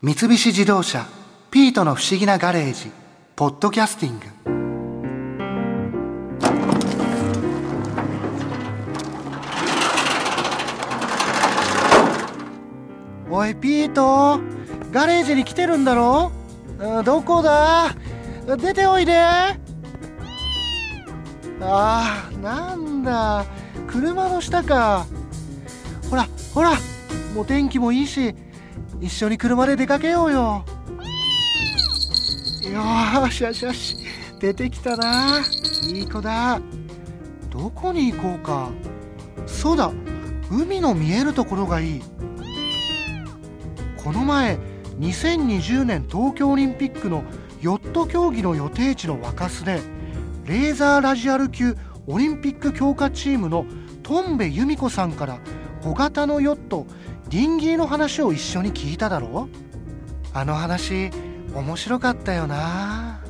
三菱自動車「ピートの不思議なガレージ」「ポッドキャスティング」おいピートガレージに来てるんだろ？うどこだ？出ておいで。ああなんだ。車の下か。ほらほらもう天気もいいし。一緒に車で出かけようよ。よしよしよし。出てきたな。いい子だ。どこに行こうか。そうだ。海の見えるところがいい。この前2020年東京オリンピックのヨット競技の予定地の若洲でレーザーラジアル級オリンピック強化チームのトンベ由美子さんから小型のヨットディンギーの話を一緒に聞いただろ？あの話面白かったよな。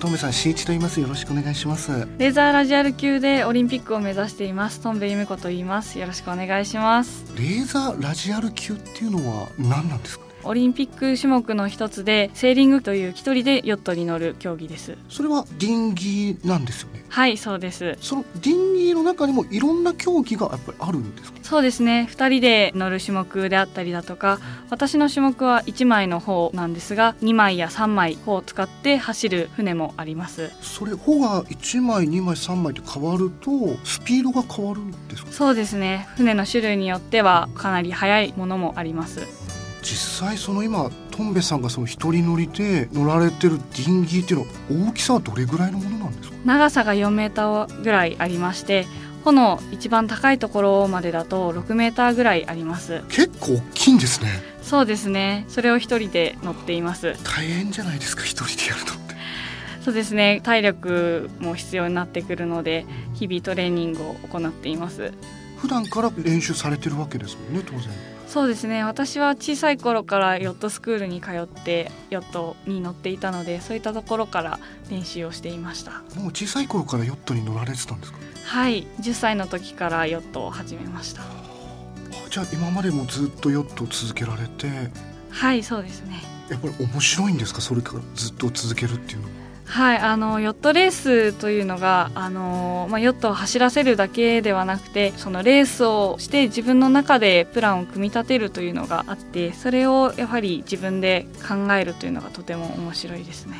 トンベさん新一と言います。よろしくお願いします。レーザーラジアル級でオリンピックを目指しています。トンベ由美子と言います。よろしくお願いします。レーザーラジアル級っていうのは何なんですか？オリンピック種目の一つでセーリングという一人でヨットに乗る競技です。それはディンギーなんですよね？はいそうです。そのディンギーの中にもいろんな競技がやっぱりあるんですか？そうですね。2人で乗る種目であったりだとか私の種目は1枚の方なんですが2枚や3枚方を使って走る船もあります。それ帆が1枚2枚3枚って変わるとスピードが変わるんですか？そうですね。船の種類によってはかなり速いものもあります実際その今トンベさんがその一人乗りで乗られてるディンギーっていうのは大きさはどれぐらいのものなんですか？長さが4メーターぐらいありまして帆の一番高いところまでだと6メーターぐらいあります。結構大きいんですね。そうですね。それを一人で乗っています。大変じゃないですか一人でやるのって。そうですね。体力も必要になってくるので日々トレーニングを行っています。普段から練習されてるわけですもんね当然そうですね。私は小さい頃からヨットスクールに通ってヨットに乗っていたのでそういったところから練習をしていました。もう小さい頃からヨットに乗られてたんですか？はい。10歳の時からヨットを始めました。あじゃあ今までもずっとヨットを続けられて。はいそうですね。やっぱり面白いんですか？それからずっと続けるっていうのははいあのヨットレースというのがあの、まあ、ヨットを走らせるだけではなくてそのレースをして自分の中でプランを組み立てるというのがあってそれをやはり自分で考えるというのがとても面白いですね。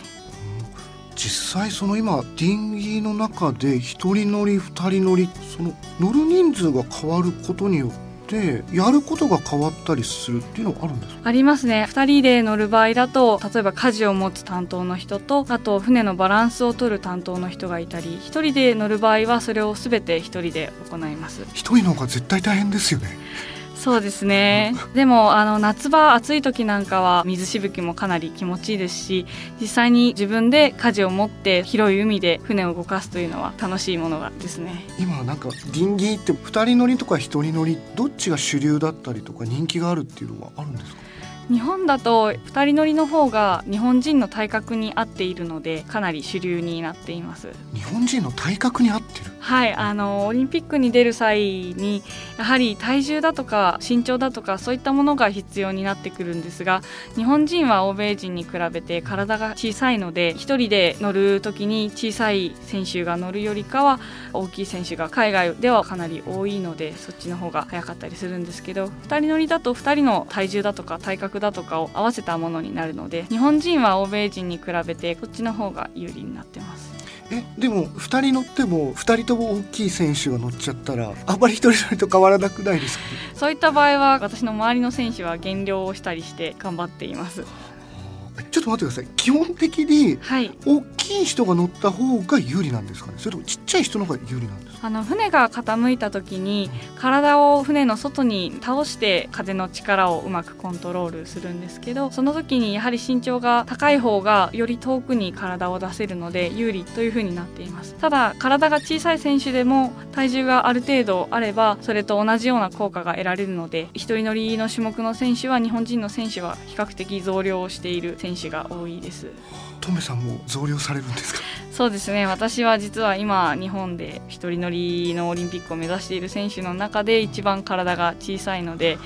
実際その今ディンギーの中で一人乗り二人乗りその乗る人数が変わることによってやることが変わったりするっていうのはあるんですか？ありますね。2人で乗る場合だと例えば舵を持つ担当の人とあと船のバランスを取る担当の人がいたり1人で乗る場合はそれを全て1人で行います。一人の方が絶対大変ですよねそうですね。でもあの夏場暑い時なんかは水しぶきもかなり気持ちいいですし実際に自分で舵を持って広い海で船を動かすというのは楽しいものがですね。今なんかディンギーって二人乗りとか一人乗りどっちが主流だったりとか人気があるっていうのはあるんですか？日本だと2人乗りの方が日本人の体格に合っているのでかなり主流になっています。日本人の体格に合はいあのオリンピックに出る際にやはり体重だとか身長だとかそういったものが必要になってくるんですが日本人は欧米人に比べて体が小さいので1人で乗る時に小さい選手が乗るよりかは大きい選手が海外ではかなり多いのでそっちの方が早かったりするんですけど2人乗りだと2人の体重だとか体格だとかを合わせたものになるので日本人は欧米人に比べてこっちの方が有利になってます。えでも2人乗っても2人とも大きい選手が乗っちゃったらあまり一人乗りと変わらなくないですか、ね、そういった場合は私の周りの選手は減量をしたりして頑張っていますちょっと待ってください。基本的にはい。大きい人が乗った方が有利なんですかね？それともちっちゃい人の方が有利なんですか？あの船が傾いた時に体を船の外に倒して風の力をうまくコントロールするんですけどその時にやはり身長が高い方がより遠くに体を出せるので有利というふうになっています。ただ体が小さい選手でも体重がある程度あればそれと同じような効果が得られるので一人乗りの種目の選手は日本人の選手は比較的増量をしている選手手が多いです。トメさんも増量されるんですか？そうですね。私は実は今日本で一人乗りのオリンピックを目指している選手の中で一番体が小さいので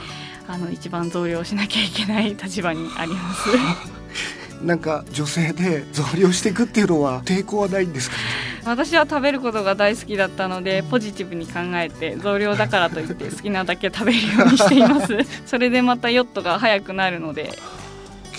あの一番増量しなきゃいけない立場にあります。なんか女性で増量していくっていうのは抵抗はないんですか、ね、私は食べることが大好きだったのでポジティブに考えて増量だからといって好きなだけ食べるようにしていますそれでまたヨットが速くなるので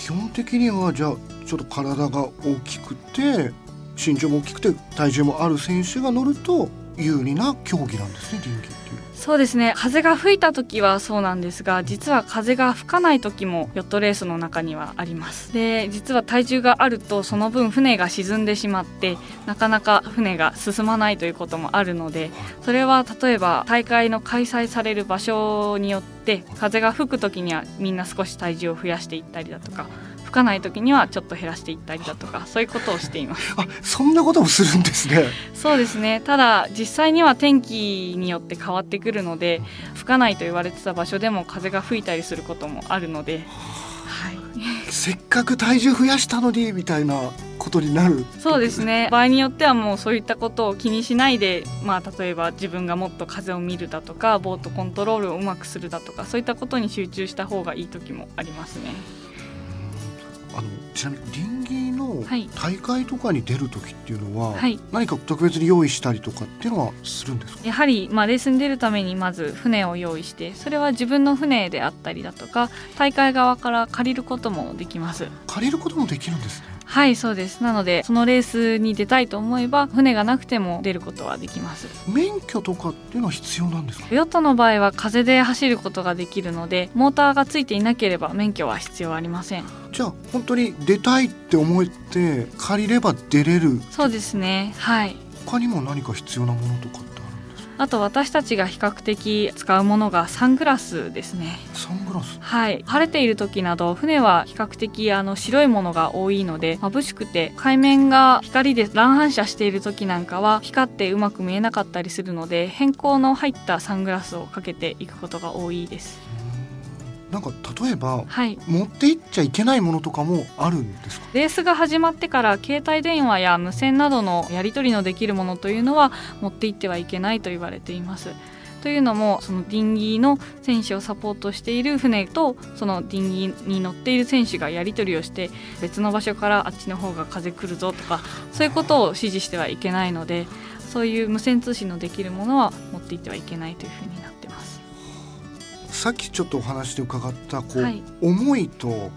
基本的にはじゃあちょっと体が大きくて身長も大きくて体重もある選手が乗ると有利な競技なんですね臨機っていうそうですね。風が吹いた時はそうなんですが実は風が吹かない時もヨットレースの中にはあります。で実は体重があるとその分船が沈んでしまってなかなか船が進まないということもあるのでそれは例えば大会の開催される場所によって風が吹く時にはみんな少し体重を増やしていったりだとか吹かない時にはちょっと減らしていったりだとかそういうことをしています。あそんなこともするんですね。そうですね。ただ実際には天気によって変わってくるので吹かないと言われてた場所でも風が吹いたりすることもあるので、はい、せっかく体重増やしたのにみたいなことになる。そうですね。場合によってはもうそういったことを気にしないで、まあ、例えば自分がもっと風を見るだとかボートコントロールをうまくするだとかそういったことに集中した方がいい時もありますね。あのちなみに臨時の大会とかに出る時っていうのは、はい、何か特別に用意したりとかっていうのはするんですか？やはり、まあ、レースに出るためにまず船を用意してそれは自分の船であったりだとか大会側から借りることもできます。借りることもできるんですね。はいそうです。なのでそのレースに出たいと思えば船がなくても出ることはできます。免許とかっていうのは必要なんですか？ヨットの場合は風で走ることができるのでモーターがついていなければ免許は必要ありませんじゃあ本当に出たいって思って借りれば出れる。そうですね。はい。他にも何か必要なものとかあと私たちが比較的使うものがサングラスですね。サングラス？はい。晴れている時など船は比較的あの白いものが多いので眩しくて海面が光で乱反射している時なんかは光ってうまく見えなかったりするので変更の入ったサングラスをかけていくことが多いですなんか例えば、はい、持っていっちゃいけないものとかもあるんですか？レースが始まってから携帯電話や無線などのやり取りのできるものというのは持っていってはいけないと言われています。というのもそのディンギーの選手をサポートしている船とそのディンギーに乗っている選手がやり取りをして別の場所からあっちの方が風来るぞとかそういうことを指示してはいけないのでそういう無線通信のできるものは持っていってはいけないというふうに。さっきちょっとお話で伺ったこう、はい、重いと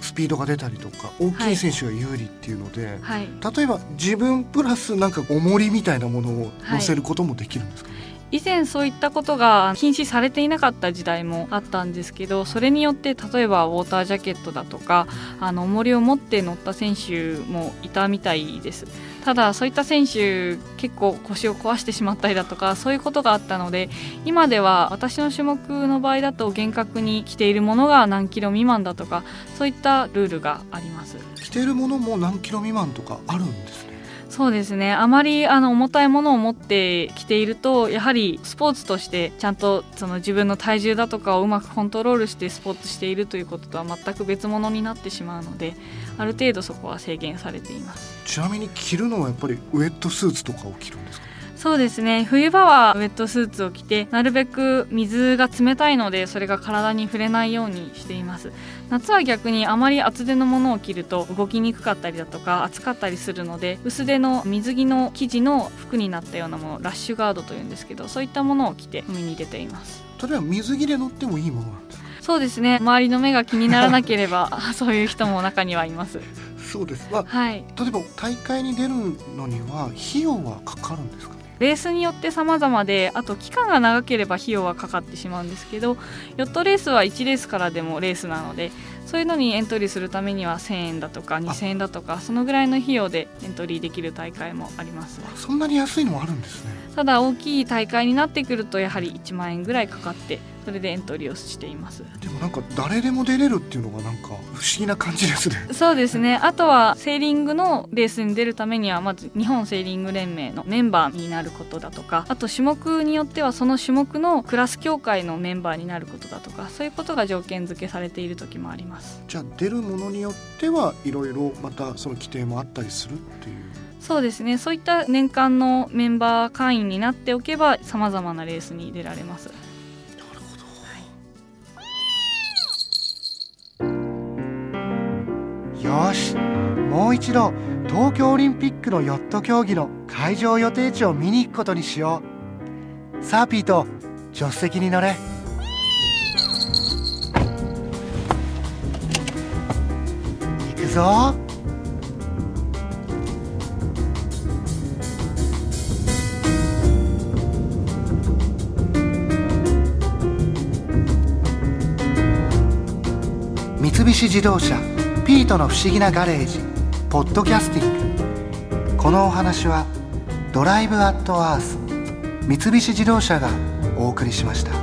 スピードが出たりとか、大きい選手が有利っていうので、はい、例えば自分プラスなんか重りみたいなものを乗せることもできるんですか、以前そういったことが禁止されていなかった時代もあったんですけどそれによって例えばウォータージャケットだとかあの重りを持って乗った選手もいたみたいですただそういった選手結構腰を壊してしまったりだとかそういうことがあったので今では私の種目の場合だと厳格に着ているものが何キロ未満だとかそういったルールがあります。着ているものも何キロ未満とかあるんですね。そうですね。あまりあの重たいものを持ってきているとやはりスポーツとしてちゃんとその自分の体重だとかをうまくコントロールしてスポーツしているということとは全く別物になってしまうのである程度そこは制限されています。ちなみに着るのはやっぱりウエットスーツとかを着るんですか？そうですね。冬場はウェットスーツを着てなるべく水が冷たいのでそれが体に触れないようにしています。夏は逆にあまり厚手のものを着ると動きにくかったりだとか暑かったりするので薄手の水着の生地の服になったようなものラッシュガードというんですけどそういったものを着て海に出ています。例えば水着で乗ってもいいものなんですそうですね。周りの目が気にならなければ そういう人も中にはいます。そうです、まあ、はい、例えば大会に出るのには費用はかかるんですか？レースによって様々であと期間が長ければ費用はかかってしまうんですけどヨットレースは1レースからでもレースなのでそういうのにエントリーするためには1000円だとか2000円だとかそのぐらいの費用でエントリーできる大会もあります。そんなに安いのもあるんですね。ただ大きい大会になってくるとやはり1万円ぐらいかかってそれでエントリーをしています。でもなんか誰でも出れるっていうのがなんか不思議な感じですね。そうですね。あとはセーリングのレースに出るためにはまず日本セーリング連盟のメンバーになることだとかあと種目によってはその種目のクラス協会のメンバーになることだとかそういうことが条件付けされている時もあります。じゃあ出るものによってはいろいろまたその規定もあったりするっていう。そうですね。そういった年間のメンバー会員になっておけばさまざまなレースに出られますよし。もう一度東京オリンピックのヨット競技の会場予定地を見に行くことにしよう。さあピート助手席に乗れ。行くぞ。三菱自動車「ピートの不思議なガレージ」ポッドキャスティングこのお話は「ドライブ・アット・アース」三菱自動車がお送りしました。